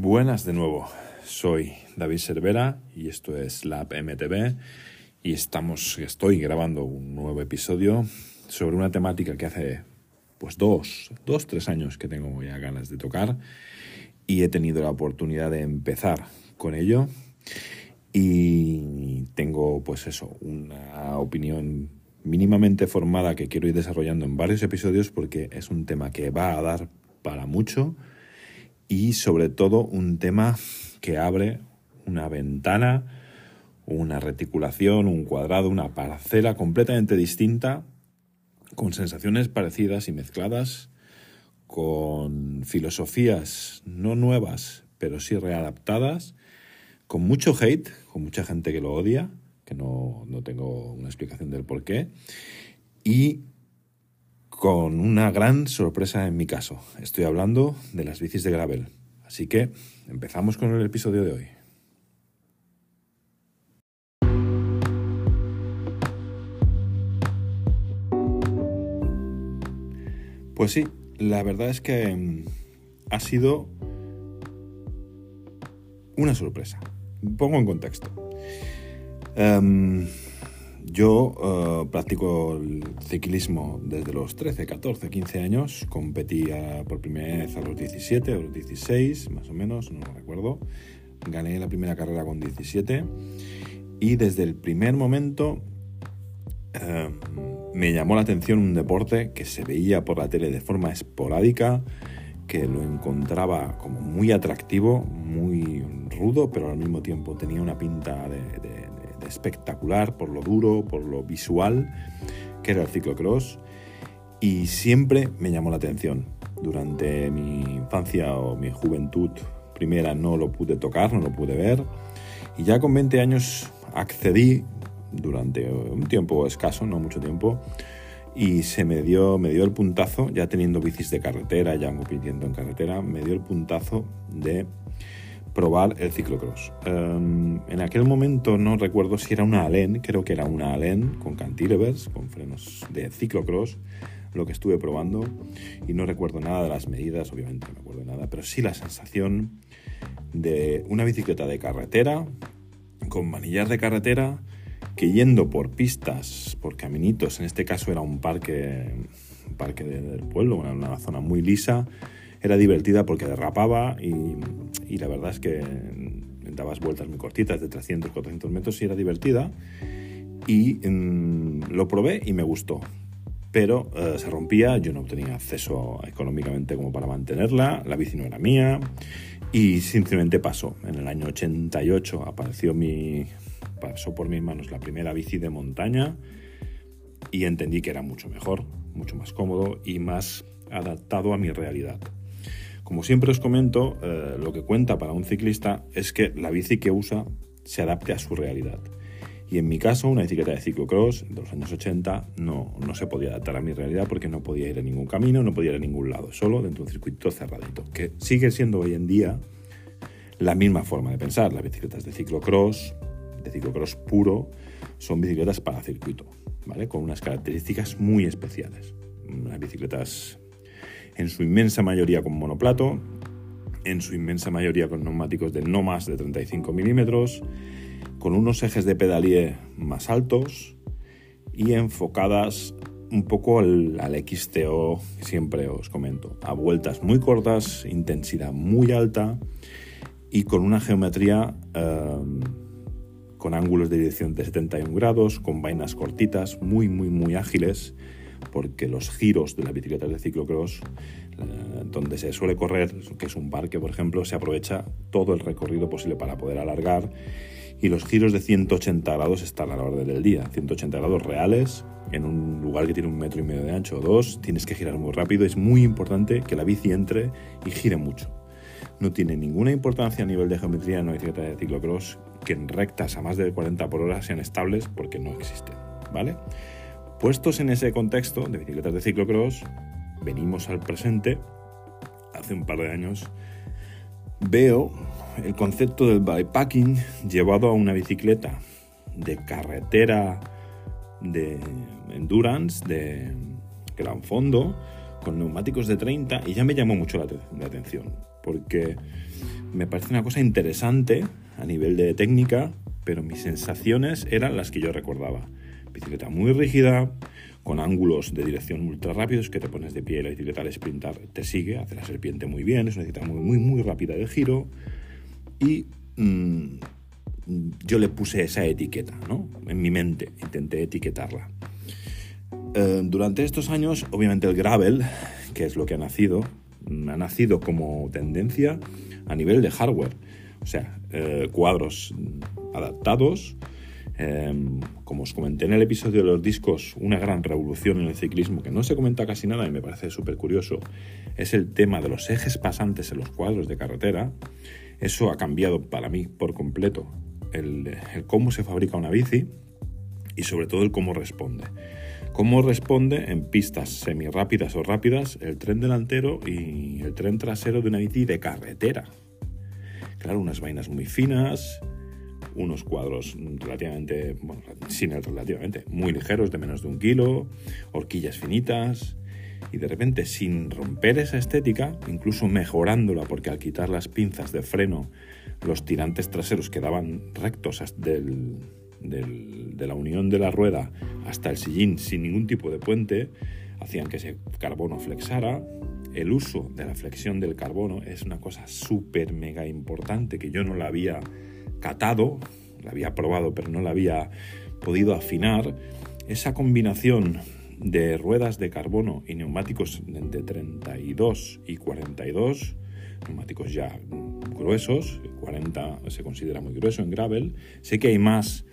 Buenas de nuevo, soy David Cervera y esto es Lab MTV y estamos, estoy grabando un nuevo episodio sobre una temática que hace pues dos, dos, tres años que tengo ya ganas de tocar y he tenido la oportunidad de empezar con ello y tengo pues eso, una opinión mínimamente formada que quiero ir desarrollando en varios episodios porque es un tema que va a dar para mucho y sobre todo un tema que abre una ventana, una reticulación, un cuadrado, una parcela completamente distinta, con sensaciones parecidas y mezcladas, con filosofías no nuevas, pero sí readaptadas, con mucho hate, con mucha gente que lo odia, que no, no tengo una explicación del por qué, y con una gran sorpresa en mi caso. Estoy hablando de las bicis de gravel. Así que empezamos con el episodio de hoy. Pues sí, la verdad es que mm, ha sido una sorpresa. Pongo en contexto. Em, yo uh, practico el ciclismo desde los 13, 14, 15 años. Competí por primera vez a los 17 o los 16, más o menos, no recuerdo. Gané la primera carrera con 17 y desde el primer momento uh, me llamó la atención un deporte que se veía por la tele de forma esporádica, que lo encontraba como muy atractivo, muy rudo, pero al mismo tiempo tenía una pinta de espectacular por lo duro, por lo visual, que era el ciclocross, y siempre me llamó la atención. Durante mi infancia o mi juventud primera no lo pude tocar, no lo pude ver, y ya con 20 años accedí durante un tiempo escaso, no mucho tiempo, y se me dio, me dio el puntazo, ya teniendo bicis de carretera, ya compitiendo en carretera, me dio el puntazo de probar el ciclocross. Em, en aquel momento no recuerdo si era una Allen, creo que era una Allen con cantilevers, con frenos de ciclocross, lo que estuve probando y no recuerdo nada de las medidas, obviamente no me acuerdo nada, pero sí la sensación de una bicicleta de carretera con manillas de carretera que yendo por pistas, por caminitos, en este caso era un parque, parque del pueblo, una, una zona muy lisa, era divertida porque derrapaba y, y, la verdad es que dabas vueltas muy cortitas de 300, 400 metros y era divertida. Y mmm, lo probé y me gustó. Pero uh, se rompía, yo no tenía acceso económicamente como para mantenerla, la bici no era mía y simplemente pasó. En el año 88 apareció mi, pasó por mis manos la primera bici de montaña y entendí que era mucho mejor, mucho más cómodo y más adaptado a mi realidad. Como siempre os comento, eh, lo que cuenta para un ciclista es que la bici que usa se adapte a su realidad. Y en mi caso, una bicicleta de ciclocross de los años 80 no, no se podía adaptar a mi realidad porque no podía ir a ningún camino, no podía ir a ningún lado, solo dentro de un circuito cerradito, que sigue siendo hoy en día la misma forma de pensar. Las bicicletas de ciclocross, de ciclocross puro, son bicicletas para circuito, ¿vale? Con unas características muy especiales. Unas bicicletas en su inmensa mayoría con monoplato, en su inmensa mayoría con neumáticos de no más de 35 milímetros, con unos ejes de pedalier más altos y enfocadas un poco al, XTO siempre os comento, a vueltas muy cortas, intensidad muy alta y con una geometría eh, con ángulos de dirección de 71 grados, con vainas cortitas, muy, muy, muy ágiles porque los giros de las bicicletas de ciclocross, eh, donde se suele correr, que es un parque, por ejemplo, se aprovecha todo el recorrido posible para poder alargar y los giros de 180 grados están a la orden del día, 180 grados reales, en un lugar que tiene un metro y medio de ancho o dos, tienes que girar muy rápido, es muy importante que la bici entre y gire mucho. No tiene ninguna importancia a nivel de geometría en una bicicleta de ciclocross que en rectas a más de 40 por hora sean estables porque no existen, ¿vale? Puestos en ese contexto de bicicletas de ciclocross, venimos al presente, hace un par de años, veo el concepto del bikepacking llevado a una bicicleta de carretera de endurance, de gran fondo, con neumáticos de 30 y ya me llamó mucho la, la atención, porque me parece una cosa interesante a nivel de técnica, pero mis sensaciones eran las que yo recordaba. Bicicleta muy rígida, con ángulos de dirección ultra rápidos, que te pones de pie y la bicicleta al sprintar te sigue, hace la serpiente muy bien, es una bicicleta muy, muy, muy rápida de giro. Y mmm, yo le puse esa etiqueta, ¿no? En mi mente, intenté etiquetarla. Eh, durante estos años, obviamente el gravel, que es lo que ha nacido, ha nacido como tendencia a nivel de hardware. O sea, eh, cuadros adaptados. Eh, como os comenté en el episodio de los discos, una gran revolución en el ciclismo que no se comenta casi nada y me parece súper curioso, es el tema de los ejes pasantes en los cuadros de carretera. Eso ha cambiado para mí por completo el, el cómo se fabrica una bici y sobre todo el cómo responde. Cómo responde en pistas semirápidas o rápidas el tren delantero y el tren trasero de una bici de carretera. Claro, unas vainas muy finas, unos cuadros relativamente, bueno, sin el relativamente, muy ligeros, de menos de un kilo, horquillas finitas, y de repente sin romper esa estética, incluso mejorándola, porque al quitar las pinzas de freno, los tirantes traseros quedaban rectos del, del, de la unión de la rueda hasta el sillín sin ningún tipo de puente, hacían que ese carbono flexara. El uso de la flexión del carbono es una cosa súper mega importante que yo no la había catado, la había probado pero no la había podido afinar. Esa combinación de ruedas de carbono y neumáticos de 32 y 42, neumáticos ya gruesos, 40 se considera muy grueso en gravel, sé que hay más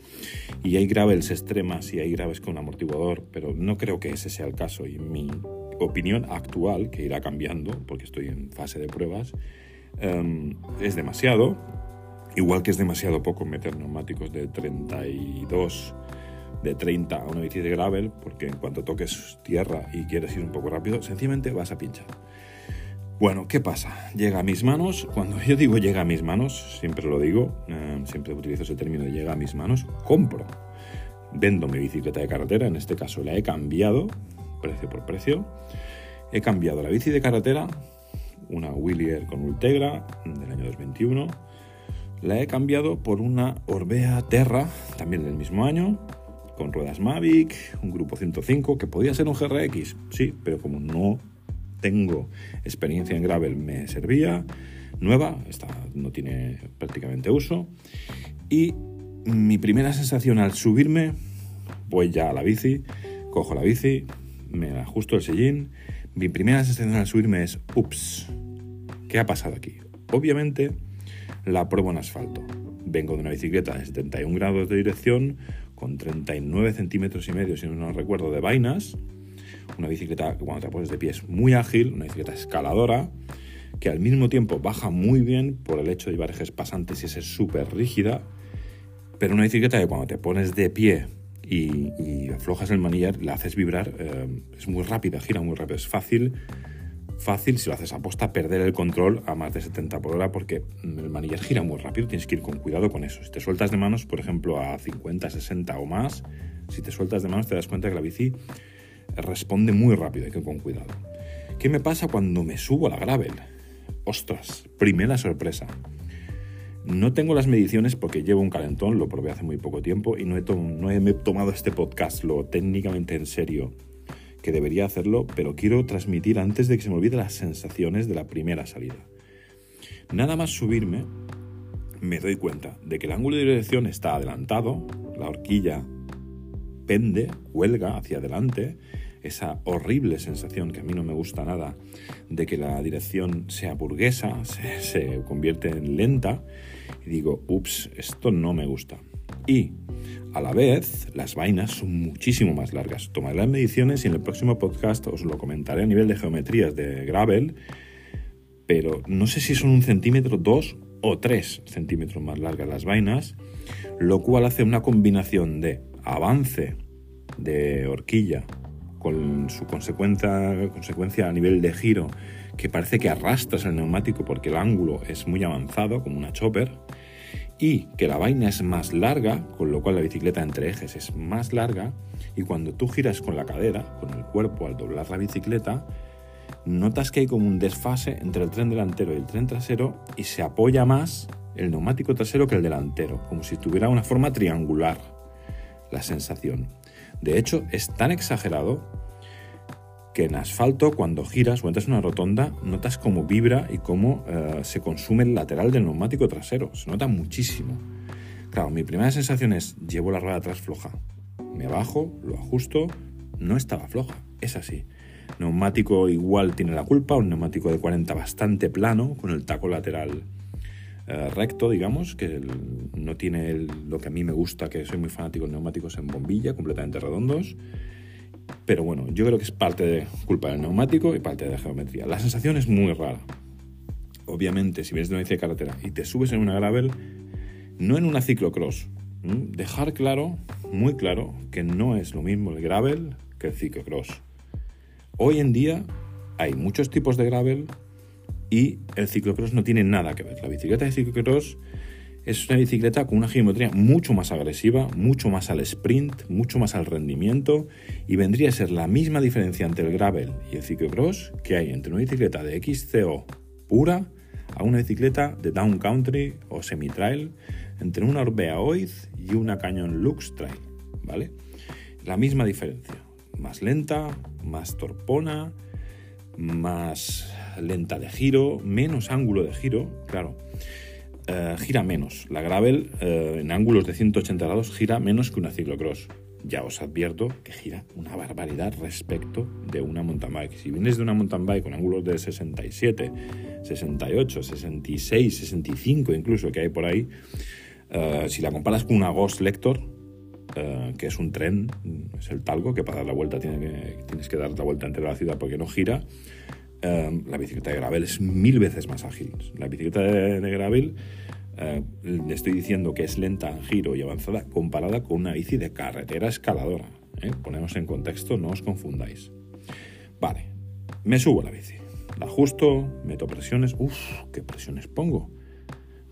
y hay gravels extremas y hay graves con amortiguador, pero no creo que ese sea el caso y mi opinión actual, que irá cambiando porque estoy en fase de pruebas, um, es demasiado, igual que es demasiado poco meter neumáticos de 32 de 30 a una bici de gravel, porque en cuanto toques tierra y quieres ir un poco rápido, sencillamente vas a pinchar. Bueno, ¿qué pasa? Llega a mis manos. Cuando yo digo llega a mis manos, siempre lo digo, eh, siempre utilizo ese término de llega a mis manos, compro. Vendo mi bicicleta de carretera, en este caso la he cambiado, precio por precio. He cambiado la bici de carretera, una Willier con Ultegra del año 2021. La he cambiado por una Orbea Terra, también del mismo año, con ruedas Mavic, un grupo 105, que podía ser un GRX, sí, pero como no tengo experiencia en gravel me servía, nueva, esta no tiene prácticamente uso. Y mi primera sensación al subirme, voy ya a la bici, cojo la bici, me ajusto el sillín. Mi primera sensación al subirme es, ups, ¿qué ha pasado aquí? Obviamente la pruebo en asfalto. Vengo de una bicicleta de 71 grados de dirección, con 39 centímetros y medio, si no, recuerdo, de vainas, una bicicleta que cuando te pones de pie es muy ágil, una bicicleta escaladora, que al mismo tiempo baja muy bien por el hecho de llevar ejes pasantes y es súper rígida, pero una bicicleta que cuando te pones de pie y, aflojas el manillar, la haces vibrar, eh, es muy rápida, gira muy rápido, es fácil, fácil si lo haces a posta perder el control a más de 70 por hora porque el manillar gira muy rápido, tienes que ir con cuidado con eso. Si te sueltas de manos, por ejemplo, a 50, 60 o más, si te sueltas de manos te das cuenta que la bici responde muy rápido, hay que ir con cuidado. ¿Qué me pasa cuando me subo a la gravel? Ostras, primera sorpresa. No tengo las mediciones porque llevo un calentón, lo probé hace muy poco tiempo y no he, he tomado este podcast lo técnicamente en serio que debería hacerlo, pero quiero transmitir antes de que se me olvide las sensaciones de la primera salida. Nada más subirme, me doy cuenta de que el ángulo de dirección está adelantado, la horquilla pende, huelga hacia adelante, esa horrible sensación que a mí no me gusta nada de que la dirección sea burguesa, se, convierte en lenta, y digo, ups, esto no me gusta. Y a la vez, las vainas son muchísimo más largas. Tomaré las mediciones y en el próximo podcast os lo comentaré a nivel de geometrías de gravel, pero no sé si son un centímetro, dos o tres centímetros más largas las vainas, lo cual hace una combinación de avance de horquilla con su consecuencia, consecuencia a nivel de giro que parece que arrastras el neumático porque el ángulo es muy avanzado, como una chopper, y que la vaina es más larga, con lo cual la bicicleta entre ejes es más larga, y cuando tú giras con la cadera, con el cuerpo al doblar la bicicleta, notas que hay como un desfase entre el tren delantero y el tren trasero y se apoya más el neumático trasero que el delantero, como si tuviera una forma triangular la sensación. De hecho, es tan exagerado que en asfalto cuando giras o entras en una rotonda notas cómo vibra y cómo eh, se consume el lateral del neumático trasero. Se nota muchísimo. Claro, mi primera sensación es llevo la rueda atrás floja. Me bajo, lo ajusto, no estaba floja, es así. Neumático igual tiene la culpa, un neumático de 40 bastante plano, con el taco lateral eh, recto, digamos, que no tiene lo que a mí me gusta, que soy muy fanático de neumáticos en bombilla, completamente redondos. Pero bueno, yo creo que es parte de culpa del neumático y parte de la geometría. La sensación es muy rara. Obviamente, si vienes de una bici de carretera y te subes en una gravel, no en una ciclocross, dejar claro, muy claro, que no es lo mismo el gravel que el ciclocross. Hoy en día hay muchos tipos de gravel y el ciclocross no tiene nada que ver. La bicicleta de ciclocross es una bicicleta con una geometría mucho más agresiva, mucho más al sprint, mucho más al rendimiento y vendría a ser la misma diferencia entre el gravel y el ciclocross que hay entre una bicicleta de XCO pura a una bicicleta de down country o semi-trail, entre una Orbea Oid y una Canyon Lux Trail, ¿vale? La misma diferencia, más lenta, más torpona, más lenta de giro, menos ángulo de giro, claro. Eh, gira menos. La gravel eh, en ángulos de 180 grados gira menos que una ciclocross. Ya os advierto que gira una barbaridad respecto de una mountain bike. Si vienes de una mountain bike con ángulos de 67, 68, 66, 65 incluso que hay por ahí, eh, si la comparas con una Ghost Lector, que es un tren, es el talgo, que para dar la vuelta tiene que, tienes que dar la vuelta entre la ciudad porque no gira, Em, la bicicleta de gravel es mil veces más ágil. La bicicleta de, gravel eh, le estoy diciendo que es lenta en giro y avanzada comparada con una bici de carretera escaladora. ¿eh? Ponemos en contexto, no os confundáis. Vale, me subo a la bici, la ajusto, meto presiones. Uf, ¿qué presiones pongo?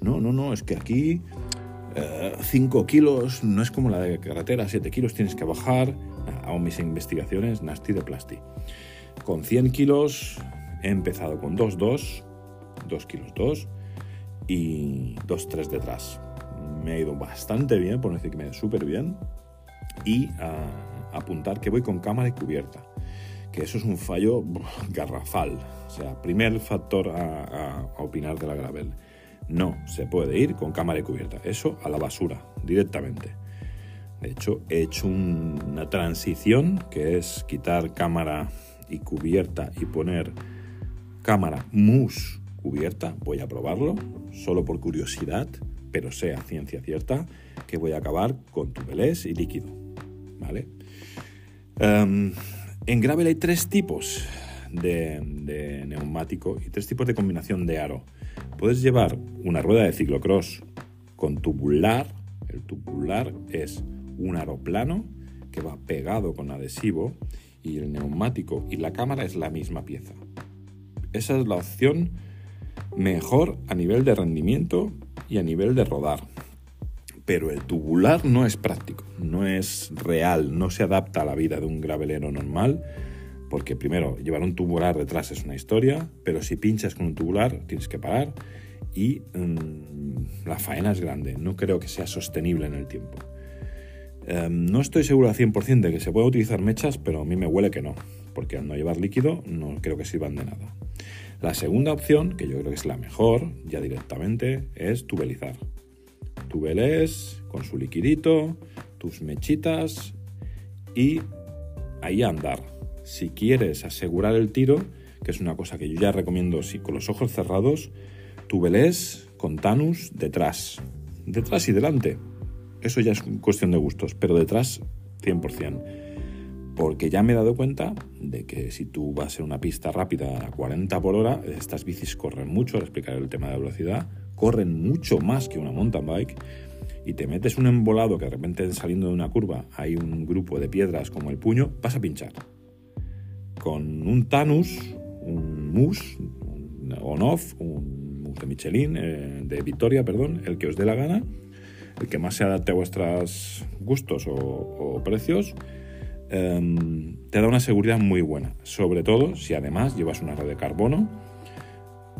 No, no, no, es que aquí 5 eh, kilos no es como la de carretera, 7 kilos tienes que bajar. hago mis investigaciones nasty de plasti. Con 100 kilos He empezado con 2-2, 2 kilos 2 y 2-3 detrás. Me ha ido bastante bien, por decir que me ha ido súper bien. Y a apuntar que voy con cámara y cubierta, que eso es un fallo garrafal. O sea, primer factor a, opinar de la gravel. No se puede ir con cámara y cubierta. Eso a la basura, directamente. De hecho, he hecho una transición que es quitar cámara y cubierta y poner cámara mousse cubierta, voy a probarlo, solo por curiosidad, pero sea ciencia cierta, que voy a acabar con tubelés y líquido. ¿Vale? Em, en gravel hay tres tipos de, de, neumático y tres tipos de combinación de aro. Puedes llevar una rueda de ciclocross con tubular. El tubular es un aro plano que va pegado con adhesivo y el neumático y la cámara es la misma pieza. Esa es la opción mejor a nivel de rendimiento y a nivel de rodar. Pero el tubular no es práctico, no es real, no se adapta a la vida de un gravelero normal, porque primero llevar un tubular detrás es una historia, pero si pinchas con un tubular tienes que parar y mm, la faena es grande, no creo que sea sostenible en el tiempo. Em, no estoy seguro al 100% de que se pueda utilizar mechas, pero a mí me huele que no, porque al no llevar líquido no creo que sirvan de nada. La segunda opción, que yo creo que es la mejor, ya directamente, es tubelizar. Tubeles con su liquidito, tus mechitas y ahí andar. Si quieres asegurar el tiro, que es una cosa que yo ya recomiendo, si con los ojos cerrados, tubelés con Tanus detrás. Detrás y delante. Eso ya es cuestión de gustos, pero detrás 100% porque ya me he dado cuenta de que si tú vas en una pista rápida a 40 por hora, estas bicis corren mucho, al explicar el tema de la velocidad, corren mucho más que una mountain bike y te metes un embolado que de repente saliendo de una curva hay un grupo de piedras como el puño, vas a pinchar. Con un Tanus, un Mus, un on-off, un Mus de Michelin, eh, de Victoria, perdón, el que os dé la gana, el que más se adapte a vuestros gustos o, precios, em, te da una seguridad muy buena. Sobre todo si además llevas una red de carbono,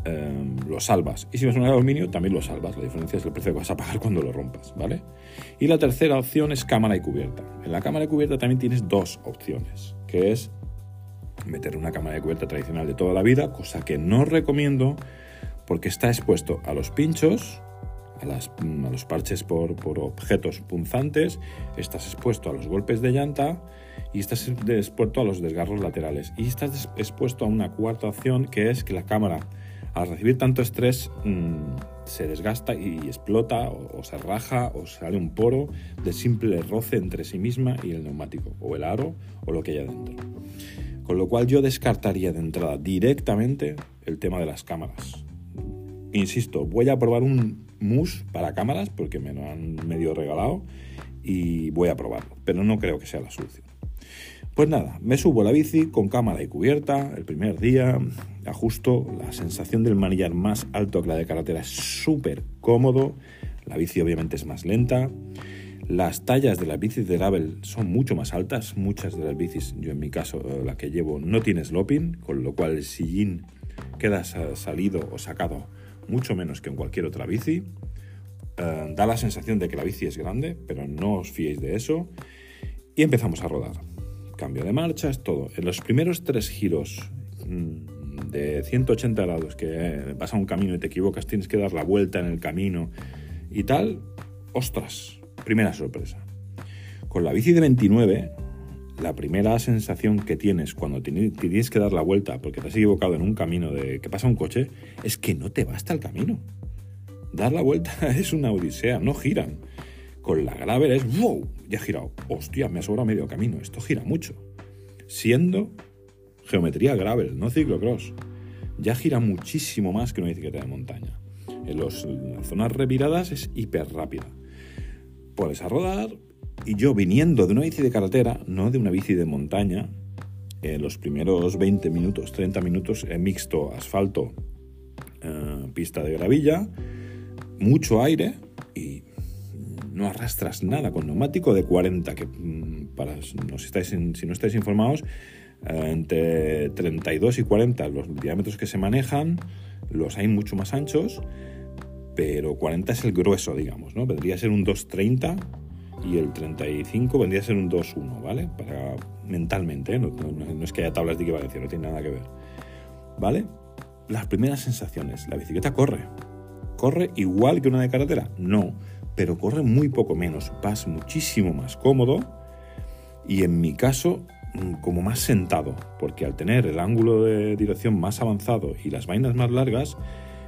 em, lo salvas. Y si vas una de aluminio, también lo salvas. La diferencia es el precio que vas a pagar cuando lo rompas, ¿vale? Y la tercera opción es cámara y cubierta. En la cámara y cubierta también tienes dos opciones, que es meter una cámara de cubierta tradicional de toda la vida, cosa que no recomiendo porque está expuesto a los pinchos, a, los parches por, objetos punzantes, estás expuesto a los golpes de llanta y estás expuesto a los desgarros laterales. Y estás expuesto a una cuarta opción que es que la cámara, al recibir tanto estrés, mm, se desgasta y explota o, o, se raja o sale un poro de simple roce entre sí misma y el neumático o el aro o lo que haya dentro. Con lo cual yo descartaría de entrada directamente el tema de las cámaras. Insisto, voy a probar un mousse para cámaras porque me lo han medio regalado y voy a probarlo, pero no creo que sea la solución. Pues nada, me subo la bici con cámara y cubierta el primer día, ajusto, la sensación del manillar más alto que la de carretera es súper cómodo, la bici obviamente es más lenta, las tallas de las bicis de gravel son mucho más altas. Muchas de las bicis, yo en mi caso, eh, la que llevo, no tiene sloping, con lo cual el sillín queda salido o sacado mucho menos que en cualquier otra bici. Eh, da la sensación de que la bici es grande, pero no os fiéis de eso. Y empezamos a rodar. Cambio de marchas, todo. En los primeros tres giros mm, de 180 grados que vas a un camino y te equivocas, tienes que dar la vuelta en el camino y tal, ostras, Primera sorpresa. Con la bici de 29, la primera sensación que tienes cuando tienes que dar la vuelta porque te has equivocado en un camino de que pasa un coche es que no te basta el camino. Dar la vuelta es una odisea, no giran. Con la gravel es ¡wow! Ya he girado. Hostia, me ha sobrado medio camino. Esto gira mucho. Siendo geometría gravel, no ciclocross. Ya gira muchísimo más que una bicicleta de montaña. En, los, en las zonas reviradas es hiper rápida pones a rodar y yo viniendo de una bici de carretera, no de una bici de montaña, en los primeros 20 minutos, 30 minutos he mixto asfalto, eh, pista de gravilla, mucho aire y no arrastras nada con neumático de 40, que mm, para no, si, si no estáis informados, eh, entre 32 y 40 los diámetros que se manejan, los hay mucho más anchos pero 40 es el grueso, digamos, ¿no? Vendría a ser un 230 y el 35 vendría a ser un 2.1, ¿vale? Para mentalmente, ¿eh? no, es que haya tablas de equivalencia, no tiene nada que ver, ¿vale? Las primeras sensaciones, la bicicleta corre, corre igual que una de carretera, no, pero corre muy poco menos, vas muchísimo más cómodo y en mi caso mm, como más sentado, porque al tener el ángulo de dirección más avanzado y las vainas más largas,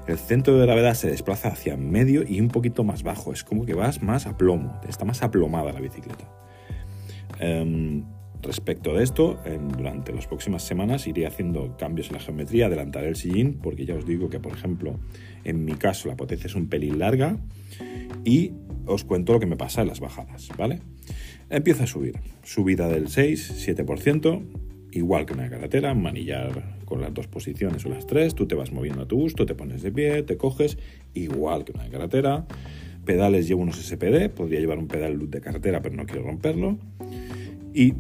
el centro de gravedad se desplaza hacia medio y un poquito más bajo. Es como que vas más a plomo, está más aplomada la bicicleta. Em, respecto de esto, durante las próximas semanas iré haciendo cambios en la geometría, adelantaré el sillín, porque ya os digo que, por ejemplo, en mi caso la potencia es un pelín larga y os cuento lo que me pasa en las bajadas, ¿vale? Empieza a subir, subida del 6-7%, igual que una carretera, manillar con las dos posiciones o las tres, tú te vas moviendo a tu gusto, te pones de pie, te coges, igual que una carretera. Pedales llevo unos SPD, podría llevar un pedal de carretera, pero no quiero romperlo. Y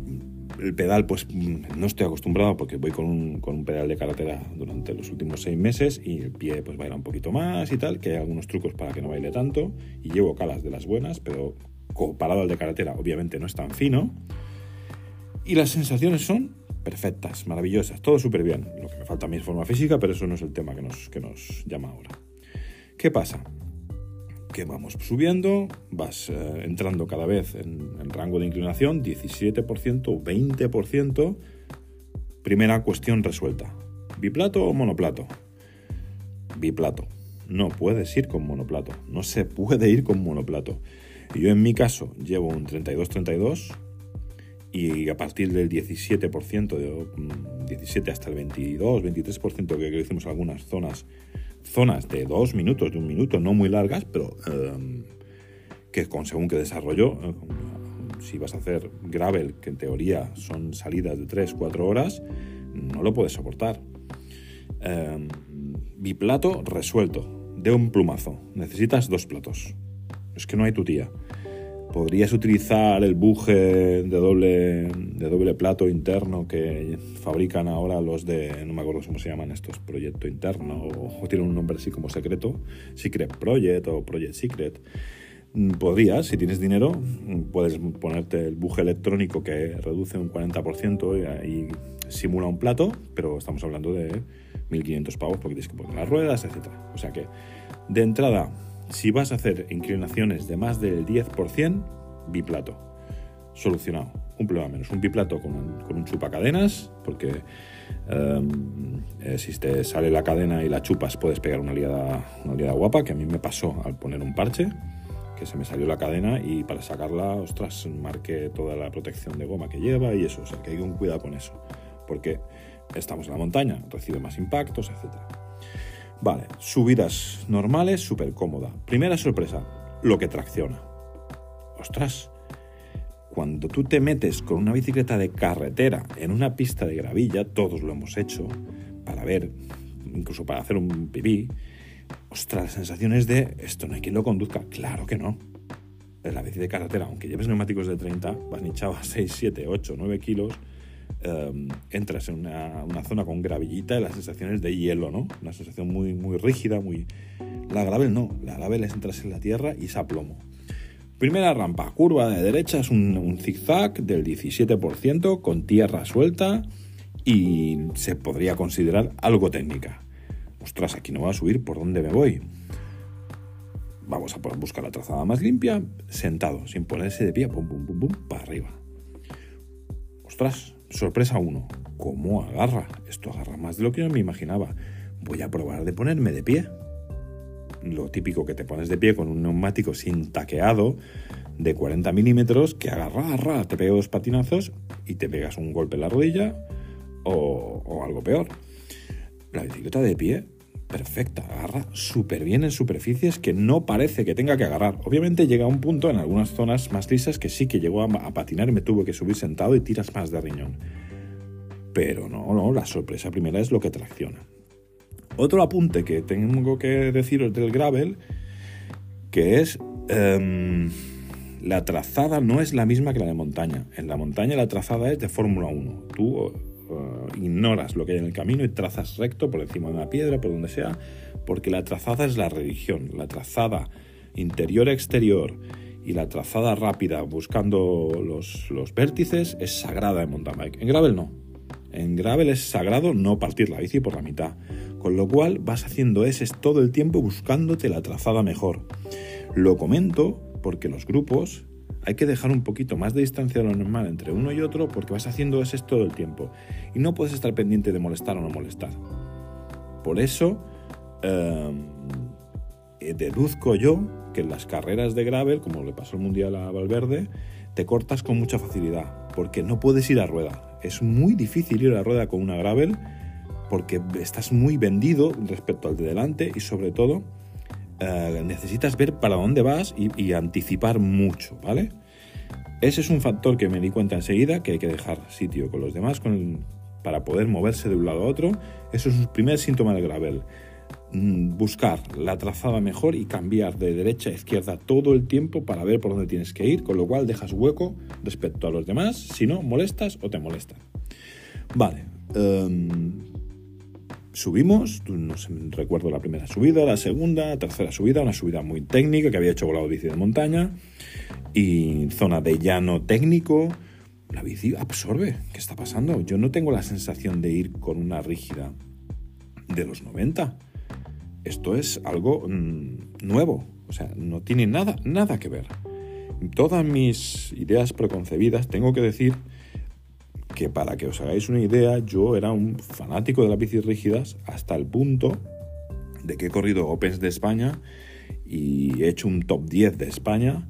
el pedal, pues no estoy acostumbrado porque voy con un, con un pedal de carretera durante los últimos seis meses y el pie pues baila un poquito más y tal, que hay algunos trucos para que no baile tanto. Y llevo calas de las buenas, pero comparado al de carretera, obviamente no es tan fino. Y las sensaciones son perfectas, maravillosas, todo súper bien. Lo que me falta a mí es forma física, pero eso no es el tema que nos, que nos llama ahora. ¿Qué pasa? Que vamos subiendo, vas eh, entrando cada vez en, en, rango de inclinación, 17% o 20%. Primera cuestión resuelta. ¿Biplato o monoplato? Biplato. No puedes ir con monoplato. No se puede ir con monoplato. Yo en mi caso llevo un 32-32 y a partir del 17%, de, 17 mm, hasta el 22, 23% que hicimos algunas zonas, zonas de dos minutos, de un minuto, no muy largas, pero em, que con según que desarrollo, eh, si vas a hacer gravel, que en teoría son salidas de 3, 4 horas, no lo puedes soportar. Eh, biplato resuelto, de un plumazo. Necesitas dos platos. Es que no hay tu tía. Podrías utilizar el buje de doble, de doble plato interno que fabrican ahora los de, no me acuerdo cómo se llaman estos, Proyecto Interno, o, o tienen un nombre así como secreto, Secret Project o Project Secret. Mm, Podrías, si tienes dinero, mm, puedes ponerte el buje electrónico que reduce un 40% y, y simula un plato, pero estamos hablando de 1.500 pavos porque tienes que poner las ruedas, etc. O sea que, de entrada, si vas a hacer inclinaciones de más del 10%, biplato. Solucionado. Un problema menos. Un biplato con un, con un chupacadenas, porque um, eh, si te sale la cadena y la chupas puedes pegar una liada, una liada guapa, que a mí me pasó al poner un parche, que se me salió la cadena y para sacarla, ostras, marqué toda la protección de goma que lleva y eso. O sea, que hay un cuidado con eso. Porque estamos en la montaña, recibe más impactos, etcétera. Vale, subidas normales, súper cómoda. Primera sorpresa, lo que tracciona. Ostras, cuando tú te metes con una bicicleta de carretera en una pista de gravilla, todos lo hemos hecho, para ver, incluso para hacer un pipí, ostras, la sensación es de, esto no hay quien lo conduzca. Claro que no. En la bici de carretera, aunque lleves neumáticos de 30, vas hinchado a 6, 7, 8, 9 kilos, Um, entras en una, una, zona con gravillita y la sensación es de hielo, ¿no? Una sensación muy, muy rígida, muy... La gravel no, la gravel es entras en la tierra y es a plomo. Primera rampa, curva de derecha, es un, un zigzag del 17% con tierra suelta y se podría considerar algo técnica. Ostras, aquí no va a subir, ¿por dónde me voy? Vamos a buscar la trazada más limpia, sentado, sin ponerse de pie, pum, pum, pum, pum, para arriba. Ostras, Sorpresa 1. ¿Cómo agarra? Esto agarra más de lo que yo me imaginaba. Voy a probar de ponerme de pie. Lo típico que te pones de pie con un neumático sin taqueado de 40 milímetros que agarra, agarra, te pega dos patinazos y te pegas un golpe en la rodilla o, o algo peor. La bicicleta de pie perfecta, agarra súper bien en superficies que no parece que tenga que agarrar. Obviamente llega a un punto en algunas zonas más lisas que sí que llegó a, patinar y me tuve que subir sentado y tiras más de riñón. Pero no, no, la sorpresa primera es lo que tracciona. Otro apunte que tengo que deciros del gravel, que es um, la trazada no es la misma que la de montaña. En la montaña la trazada es de Fórmula 1. Tú uh, ignoras lo que hay en el camino y trazas recto por encima de una piedra, por donde sea, porque la trazada es la religión. La trazada interior-exterior y la trazada rápida buscando los, los vértices es sagrada en mountain bike. En gravel no. En gravel es sagrado no partir la bici por la mitad. Con lo cual vas haciendo ese todo el tiempo buscándote la trazada mejor. Lo comento porque los grupos hay que dejar un poquito más de distancia de lo normal entre uno y otro porque vas haciendo ese todo el tiempo y no puedes estar pendiente de molestar o no molestar. Por eso eh, deduzco yo que en las carreras de gravel, como le pasó el Mundial a Valverde, te cortas con mucha facilidad porque no puedes ir a rueda. Es muy difícil ir a rueda con una gravel porque estás muy vendido respecto al de delante y sobre todo Uh, necesitas ver para dónde vas y, anticipar mucho, ¿vale? Ese es un factor que me di cuenta enseguida, que hay que dejar sitio con los demás para poder moverse de un lado a otro. Eso es el primer síntoma del gravel. Mm, buscar la trazada mejor y cambiar de derecha a izquierda todo el tiempo para ver por dónde tienes que ir, con lo cual dejas hueco respecto a los demás, si no, molestas o te molestan. Vale. Um, subimos, no recuerdo la primera subida, la segunda, la tercera subida, una subida muy técnica que había hecho volado bici de montaña y zona de llano técnico. La bici absorbe. ¿Qué está pasando? Yo no tengo la sensación de ir con una rígida de los 90. Esto es algo mmm, nuevo. O sea, no tiene nada, nada que ver. Todas mis ideas preconcebidas, tengo que decir que para que os hagáis una idea, yo era un fanático de las bicis rígidas hasta el punto de que he corrido Opens de España y he hecho un top 10 de España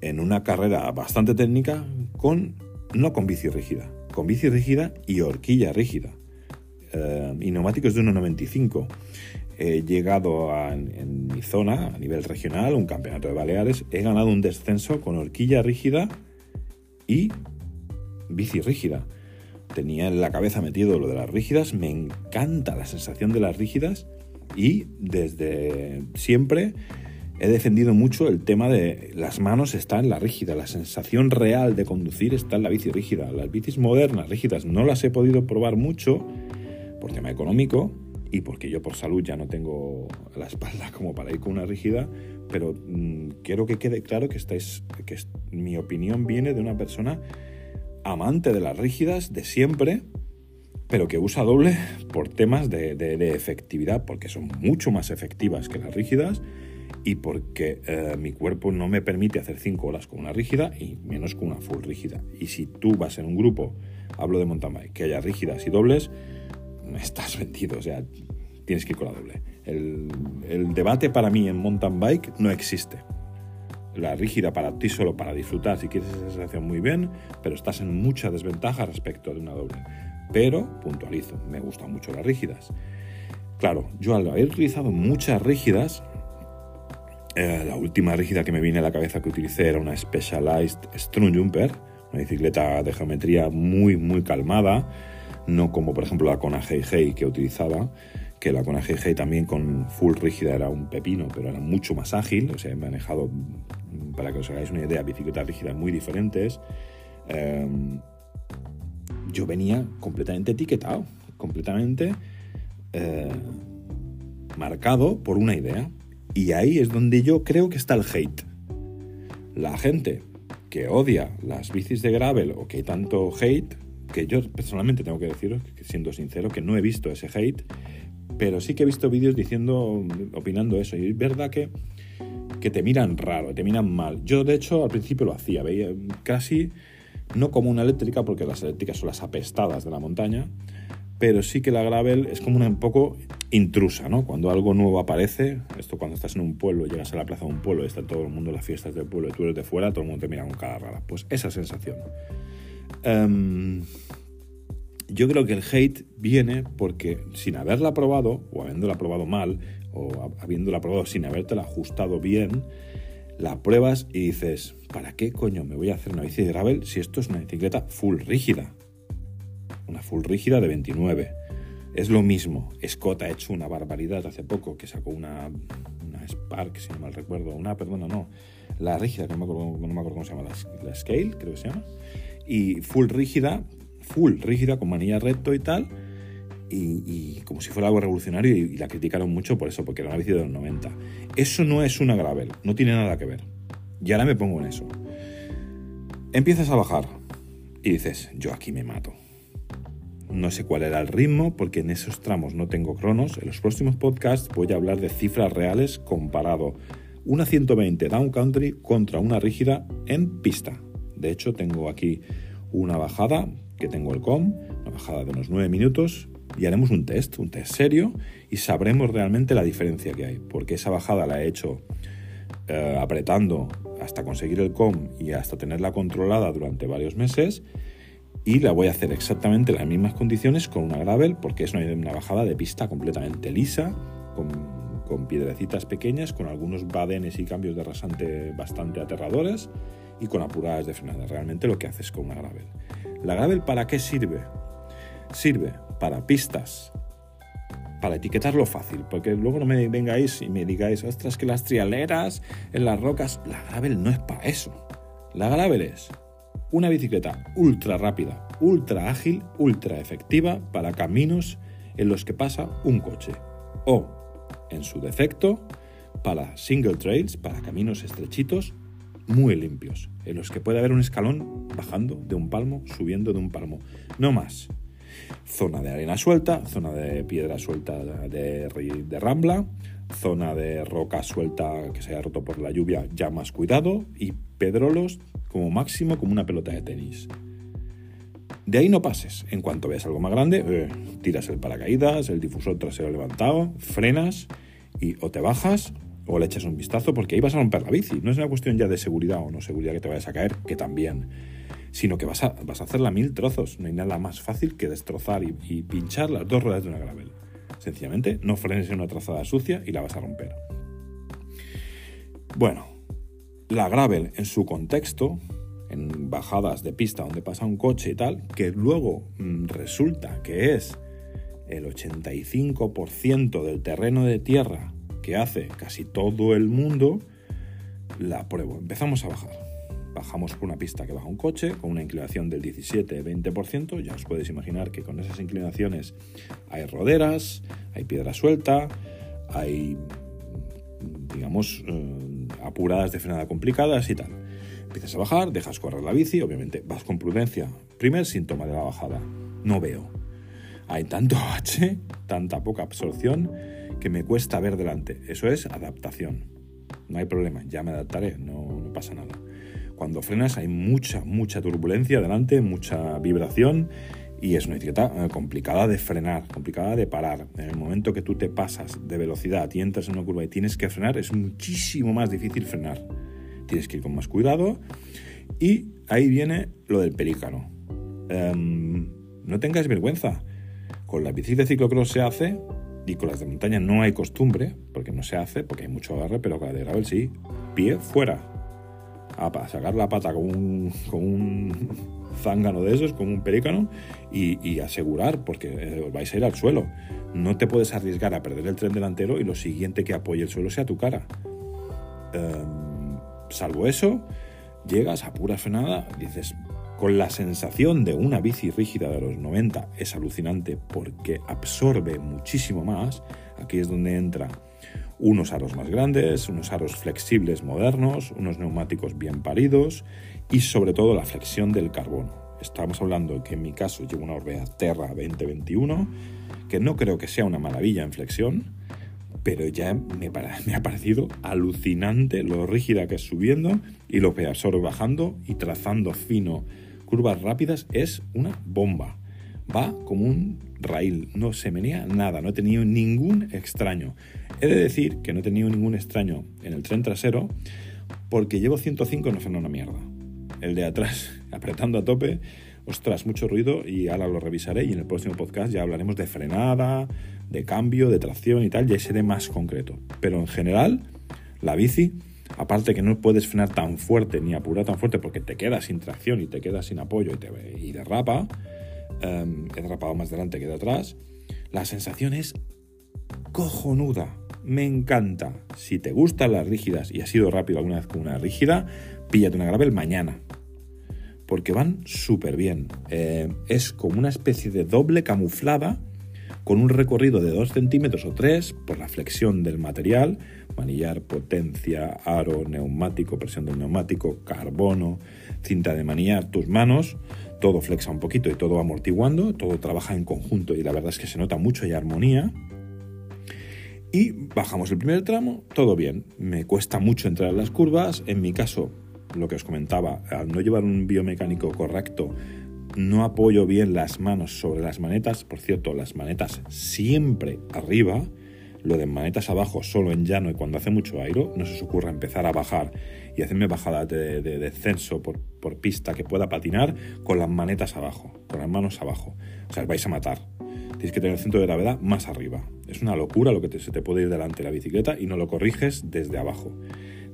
en una carrera bastante técnica con no con bici rígida, con bici rígida y horquilla rígida eh, y neumáticos de 1,95. He llegado a, en, mi zona, a nivel regional, un campeonato de Baleares, he ganado un descenso con horquilla rígida y bici rígida. Tenía en la cabeza metido lo de las rígidas, me encanta la sensación de las rígidas y desde siempre he defendido mucho el tema de las manos están en la rígida, la sensación real de conducir está en la bici rígida. Las bicis modernas, rígidas, no las he podido probar mucho por tema económico y porque yo por salud ya no tengo la espalda como para ir con una rígida, pero mm, quiero que quede claro que, estáis, que mi opinión viene de una persona amante de las rígidas de siempre, pero que usa doble por temas de, efectividad, porque son mucho más efectivas que las rígidas y porque eh, mi cuerpo no me permite hacer 5 horas con una rígida y menos con una full rígida. Y si tú vas en un grupo, hablo de mountain bike, que haya rígidas y dobles, estás vendido, o sea, tienes que ir con la doble. El, el debate para mí en mountain bike no existe. La rígida para ti solo para disfrutar, si quieres esa sensación muy bien, pero estás en mucha desventaja respecto de una doble. Pero, puntualizo, me gustan mucho las rígidas. Claro, yo al haber utilizado muchas rígidas, eh, la última rígida que me viene a la cabeza que utilicé era una Specialized Strung Jumper, una bicicleta de geometría muy, muy calmada, no como por ejemplo la Kona Hei que utilizaba, que la Kona Hei también con full rígida era un pepino, pero era mucho más ágil, o sea, he manejado, para que os hagáis una idea, bicicletas rígidas muy diferentes. Em, yo venía completamente etiquetado, completamente eh, marcado por una idea. Y ahí es donde yo creo que está el hate. La gente que odia las bicis de gravel o que tanto hate, que yo personalmente tengo que deciros, siendo sincero, que no he visto ese hate, pero sí que he visto vídeos diciendo, opinando eso. Y es verdad que, que te miran raro, te miran mal. Yo, de hecho, al principio lo hacía, veía casi, no como una eléctrica, porque las eléctricas son las apestadas de la montaña, pero sí que la gravel es como una un poco intrusa, ¿no? Cuando algo nuevo aparece, esto cuando estás en un pueblo, llegas a la plaza de un pueblo, está todo el mundo las fiestas del pueblo y tú eres de fuera, todo el mundo te mira con cara rara. Pues esa sensación. Em, yo creo que el hate viene porque sin haberla probado, o habiéndola probado mal, o habiéndola probado sin habértela ajustado bien, la pruebas y dices, ¿para qué coño me voy a hacer una bici de gravel si esto es una bicicleta full rígida? una full rígida de 29. Es lo mismo. Scott ha hecho una barbaridad hace poco, que sacó una, una Spark, si no mal recuerdo. Una, perdona, no. La rígida, que no me acuerdo, no me acuerdo cómo se llama, la, Scale, creo que se llama. Y full rígida, full rígida, con manilla recto y tal. Y, como si fuera algo revolucionario y, la criticaron mucho por eso, porque era una bici de los 90. Eso no es una gravel, no tiene nada que ver. Y ahora me pongo en eso. Empiezas a bajar y dices, yo aquí me mato. No sé cuál era el ritmo porque en esos tramos no tengo cronos. En los próximos podcasts voy a hablar de cifras reales comparado una 120 down country contra una rígida en pista. De hecho, tengo aquí una bajada que tengo el com, una bajada de unos 9 minutos y haremos un test, un test serio y sabremos realmente la diferencia que hay. Porque esa bajada la he hecho eh, apretando hasta conseguir el com y hasta tenerla controlada durante varios meses y la voy a hacer exactamente en las mismas condiciones con una gravel porque es una, bajada de pista completamente lisa, con, con, piedrecitas pequeñas, con algunos badenes y cambios de rasante bastante aterradores y con apuradas de frenada. Realmente lo que haces con una gravel. ¿La gravel para qué sirve? Sirve para pistas, para etiquetarlo fácil, porque luego no me vengáis y me digáis, ostras, que las trialeras en las rocas, la gravel no es para eso. La gravel es una bicicleta ultra rápida, ultra ágil, ultra efectiva para caminos en los que pasa un coche. O, en su defecto, para single trails, para caminos estrechitos muy limpios, en los que puede haber un escalón bajando de un palmo, subiendo de un palmo. No más. Zona de arena suelta, zona de piedra suelta de, rambla, zona de roca suelta que se haya roto por la lluvia, ya más cuidado, y pedrolos como máximo como una pelota de tenis. De ahí no pases. En cuanto veas algo más grande, eh, tiras el paracaídas, el difusor trasero levantado, frenas y o te bajas o le echas un vistazo porque ahí vas a romper la bici. No es una cuestión ya de seguridad o no seguridad que te vayas a caer, que también, sino que vas a, a hacerla mil trozos. No hay nada más fácil que destrozar y, y pinchar las dos ruedas de una gravel. Sencillamente no frenes en una trazada sucia y la vas a romper. Bueno, la gravel en su contexto, en bajadas de pista donde pasa un coche y tal, que luego mm, resulta que es el 85% del terreno de tierra que hace casi todo el mundo, la pruebo. Empezamos a bajar. Bajamos por una pista que baja un coche con una inclinación del 17-20%. Ya os podéis imaginar que con esas inclinaciones hay roderas, hay piedra suelta, hay, digamos, eh, apuradas de frenada complicadas y tal. Empiezas a bajar, dejas correr la bici, obviamente vas con prudencia. Primer síntoma de la bajada, no veo. Hay tanto H, tanta poca absorción, que me cuesta ver delante. Eso es adaptación. No hay problema, ya me adaptaré, no, no pasa nada. Cuando frenas hay mucha, mucha turbulencia delante, mucha vibración y es una etiqueta eh, complicada de frenar, complicada de parar. En el momento que tú te pasas de velocidad y entras en una curva y tienes que frenar, es muchísimo más difícil frenar tienes que ir con más cuidado. Y ahí viene lo del pelícano. Em, no tengáis vergüenza. Con la bici de ciclocross se hace y con las de montaña no hay costumbre, porque no se hace, porque hay mucho agarre, pero con la de gravel sí. Pie fuera. A sacar la pata con un, con un zángano de esos, con un pelícano, y, asegurar, porque eh, os vais a ir al suelo. No te puedes arriesgar a perder el tren delantero y lo siguiente que apoye el suelo sea tu cara. Um, salvo eso, llegas a pura frenada, dices, con la sensación de una bici rígida de los 90 es alucinante porque absorbe muchísimo más. Aquí es donde entra unos aros más grandes, unos aros flexibles modernos, unos neumáticos bien paridos y sobre todo la flexión del carbono. Estamos hablando que en mi caso llevo una Orbea Terra 2021, que no creo que sea una maravilla en flexión, pero ya me, ha parecido alucinante lo rígida que es subiendo y lo que absorbe bajando y trazando fino curvas rápidas es una bomba. Va como un rail, no se menea nada, no he tenido ningún extraño. He de decir que no he tenido ningún extraño en el tren trasero porque llevo 105 y no frena una mierda. El de atrás apretando a tope, ostras, mucho ruido y ahora lo revisaré y en el próximo podcast ya hablaremos de frenada, de cambio, de tracción y tal, ya seré más concreto. Pero en general, la bici, aparte que no puedes frenar tan fuerte ni apurar tan fuerte porque te quedas sin tracción y te quedas sin apoyo y, te, y derrapa, em, he derrapado más delante que de atrás, la sensación es cojonuda. Me encanta. Si te gustan las rígidas y has ido rápido alguna vez con una rígida, píllate una gravel mañana. Porque van súper bien. Eh, es como una especie de doble camuflada con un recorrido de 2 centímetros o 3 por la flexión del material, manillar, potencia, aro, neumático, presión del neumático, carbono, cinta de manillar, tus manos, todo flexa un poquito y todo amortiguando, todo trabaja en conjunto y la verdad es que se nota mucho y armonía. Y bajamos el primer tramo, todo bien. Me cuesta mucho entrar en las curvas, en mi caso, lo que os comentaba, al no llevar un biomecánico correcto, no apoyo bien las manos sobre las manetas, por cierto, las manetas siempre arriba, lo de manetas abajo solo en llano y cuando hace mucho aire, no se os ocurra empezar a bajar y hacerme bajadas de, descenso por, pista que pueda patinar con las manetas abajo, con las manos abajo. O sea, os vais a matar. Tienes que tener el centro de gravedad más arriba. Es una locura lo que se te puede ir delante de la bicicleta y no lo corriges desde abajo.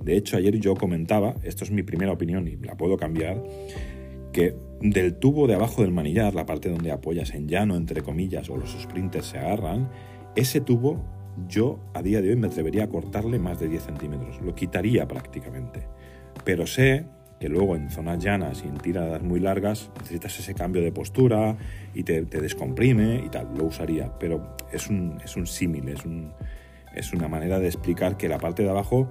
De hecho, ayer yo comentaba, esto es mi primera opinión y la puedo cambiar, que del tubo de abajo del manillar, la parte donde apoyas en llano, entre comillas, o los sprinters se agarran, ese tubo yo a día de hoy me atrevería a cortarle más de 10 centímetros, lo quitaría prácticamente. Pero sé que luego en zonas llanas y en tiradas muy largas necesitas ese cambio de postura y te, descomprime y tal, lo usaría, pero es un, es un símil, es, es una manera de explicar que la parte de abajo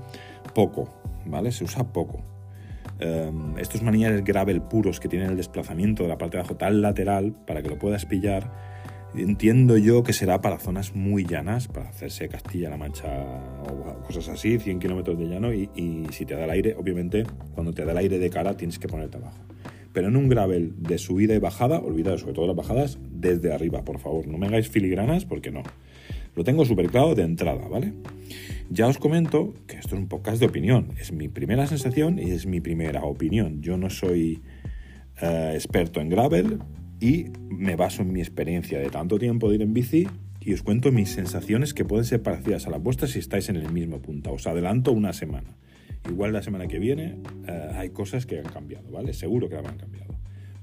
poco, ¿vale? Se usa poco. Em, estos manillares gravel puros que tienen el desplazamiento de la parte de abajo tan lateral para que lo puedas pillar, entiendo yo que será para zonas muy llanas, para hacerse Castilla-La Mancha o cosas así, 100 kilómetros de llano y, si te da el aire, obviamente cuando te da el aire de cara tienes que ponerte abajo. Pero en un gravel de subida y bajada, olvidaos sobre todo las bajadas, desde arriba, por favor, no me hagáis filigranas porque no. Lo tengo súper claro de entrada, ¿vale? Ya os comento que esto es un podcast de opinión. Es mi primera sensación y es mi primera opinión. Yo no soy eh, experto en gravel y me baso en mi experiencia de tanto tiempo de ir en bici y os cuento mis sensaciones que pueden ser parecidas a las vuestras si estáis en el mismo punto. Os adelanto una semana. Igual la semana que viene eh, hay cosas que han cambiado, ¿vale? Seguro que han cambiado.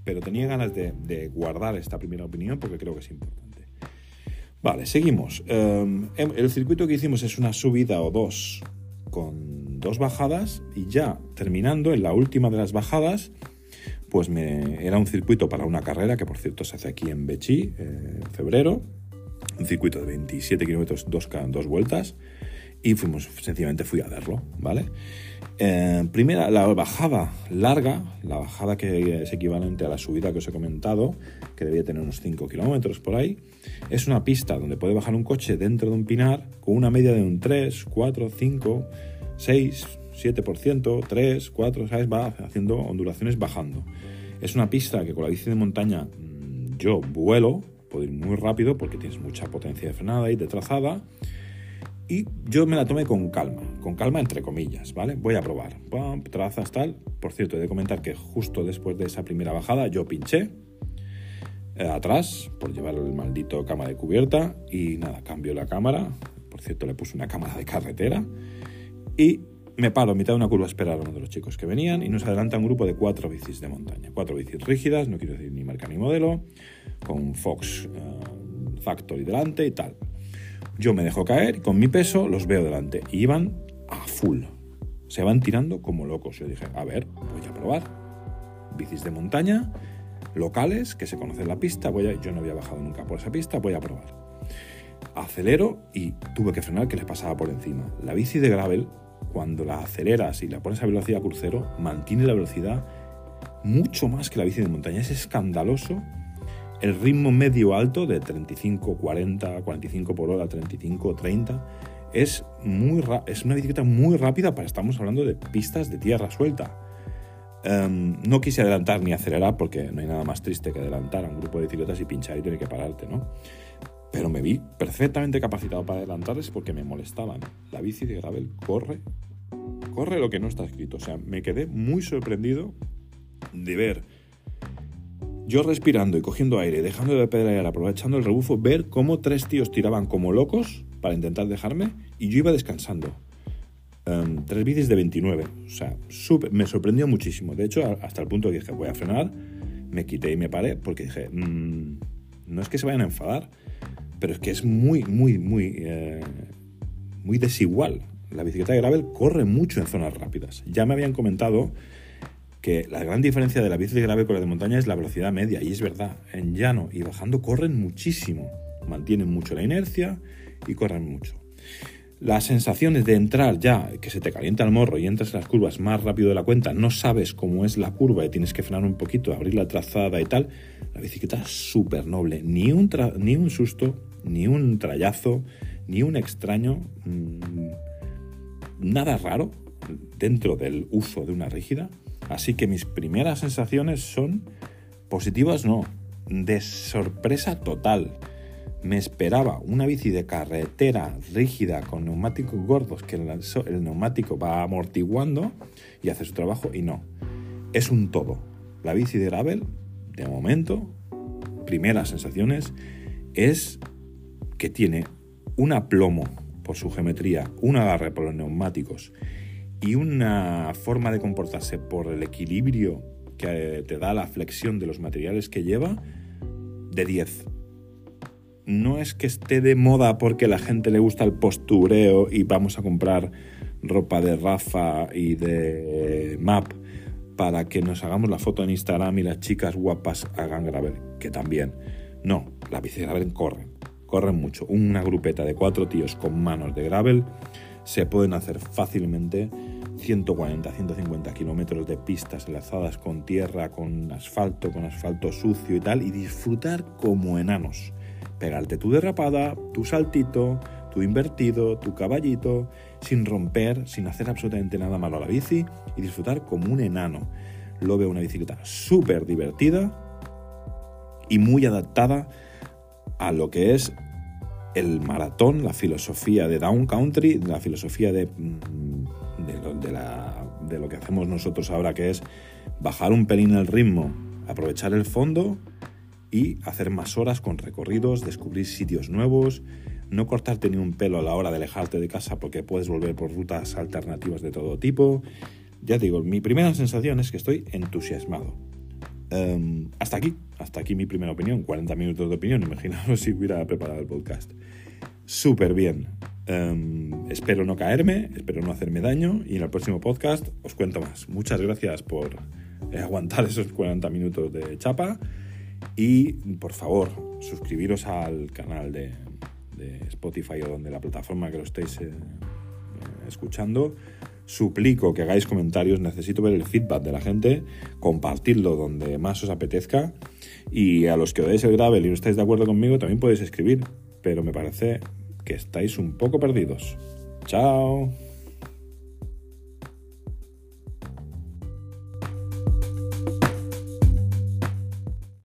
Pero tenía ganas de guardar esta primera opinión porque creo que es importante. Vale, seguimos. Em, em, el circuito que hicimos es una subida o dos con dos bajadas y ya terminando en la última de las bajadas, pues me, era un circuito para una carrera que por cierto se hace aquí en Bechi eh, en febrero, un circuito de 27 kilómetros, dos, dos vueltas y fuimos, sencillamente fui a verlo, ¿vale? Eh, primera, la bajada larga, la bajada que es equivalente a la subida que os he comentado, que debía tener unos 5 kilómetros por ahí, es una pista donde puede bajar un coche dentro de un pinar con una media de un 3, 4, 5, 6, 7%, 3, 4, ¿sabes? Va haciendo ondulaciones bajando. Es una pista que con la bici de montaña mm, yo vuelo, puedo ir muy rápido porque tienes mucha potencia de frenada y de trazada y yo me la tomé con calma, con calma entre comillas, ¿vale? Voy a probar. Pum, trazas tal. Por cierto, he de comentar que justo después de esa primera bajada yo pinché atrás por llevar el maldito cama de cubierta y nada, cambio la cámara. Por cierto, le puse una cámara de carretera y me paro a mitad de una curva a esperar a uno de los chicos que venían y nos adelanta un grupo de cuatro bicis de montaña. Cuatro bicis rígidas, no quiero decir ni marca ni modelo, con Fox uh, Factory delante y tal. Yo me dejo caer y con mi peso los veo delante. Y iban a full. Se van tirando como locos. Yo dije, a ver, voy a probar. Bicis de montaña, locales, que se conocen la pista. Voy yo no había bajado nunca por esa pista, voy a probar. Acelero y tuve que frenar que les pasaba por encima. La bici de gravel, cuando la aceleras y la pones a velocidad crucero, mantiene la velocidad mucho más que la bici de montaña. Es escandaloso el ritmo medio alto de 35, 40, 45 por hora, 35, 30 es, muy es una bicicleta muy rápida para estamos hablando de pistas de tierra suelta. Em, no quise adelantar ni acelerar porque no hay nada más triste que adelantar a un grupo de bicicletas y pinchar y tener que pararte, ¿no? Pero me vi perfectamente capacitado para adelantarles porque me molestaban. La bici de gravel corre, corre lo que no está escrito. O sea, me quedé muy sorprendido de ver yo respirando y cogiendo aire, dejando de pedalear, aprovechando el rebufo, ver cómo tres tíos tiraban como locos para intentar dejarme y yo iba descansando. Em, tres bicis de 29. O sea, me sorprendió muchísimo. De hecho, hasta el punto que dije, voy a frenar, me quité y me paré porque dije, mm, no es que se vayan a enfadar, pero es que es muy, muy, muy, eh, muy desigual. La bicicleta de gravel corre mucho en zonas rápidas. Ya me habían comentado que la gran diferencia de la bici de grave con la de montaña es la velocidad media, y es verdad, en llano y bajando corren muchísimo, mantienen mucho la inercia y corren mucho. Las sensaciones de entrar ya, que se te calienta el morro y entras en las curvas más rápido de la cuenta, no sabes cómo es la curva y tienes que frenar un poquito, abrir la trazada y tal, la bicicleta es súper noble, ni un, ni un susto, ni un trayazo, ni un extraño, mm, nada raro dentro del uso de una rígida Así que mis primeras sensaciones son positivas, no, de sorpresa total. Me esperaba una bici de carretera rígida con neumáticos gordos que el, neumático va amortiguando y hace su trabajo y no. Es un todo. La bici de gravel, de momento, primeras sensaciones, es que tiene un aplomo por su geometría, un agarre por los neumáticos y una forma de comportarse por el equilibrio que te da la flexión de los materiales que lleva, de 10. No es que esté de moda porque la gente le gusta el postureo y vamos a comprar ropa de Rafa y de Map para que nos hagamos la foto en Instagram y las chicas guapas hagan gravel, que también. No, la bici de gravel corren, corren mucho. Una grupeta de cuatro tíos con manos de gravel se pueden hacer fácilmente 140, 150 kilómetros de pistas enlazadas con tierra, con asfalto, con asfalto sucio y tal, y disfrutar como enanos. Pegarte tu derrapada, tu saltito, tu invertido, tu caballito, sin romper, sin hacer absolutamente nada malo a la bici y disfrutar como un enano. Lo veo una bicicleta súper divertida y muy adaptada a lo que es el maratón, la filosofía de Down Country, la filosofía de, mm, de, lo, que hacemos nosotros ahora, que es bajar un pelín el ritmo, aprovechar el fondo y hacer más horas con recorridos, descubrir sitios nuevos, no cortarte ni un pelo a la hora de alejarte de casa porque puedes volver por rutas alternativas de todo tipo. Ya digo, mi primera sensación es que estoy entusiasmado. Em, hasta aquí, hasta aquí mi primera opinión, 40 minutos de opinión, imaginaos si hubiera preparado el podcast. Súper bien. Em, espero no caerme, espero no hacerme daño y en el próximo podcast os cuento más. Muchas gracias por aguantar esos 40 minutos de chapa y por favor suscribiros al canal de, Spotify o donde la plataforma que lo estéis eh, escuchando suplico que hagáis comentarios, necesito ver el feedback de la gente, compartidlo donde más os apetezca y a los que odáis el gravel y no estáis de acuerdo conmigo también podéis escribir, pero me parece que estáis un poco perdidos. Chao.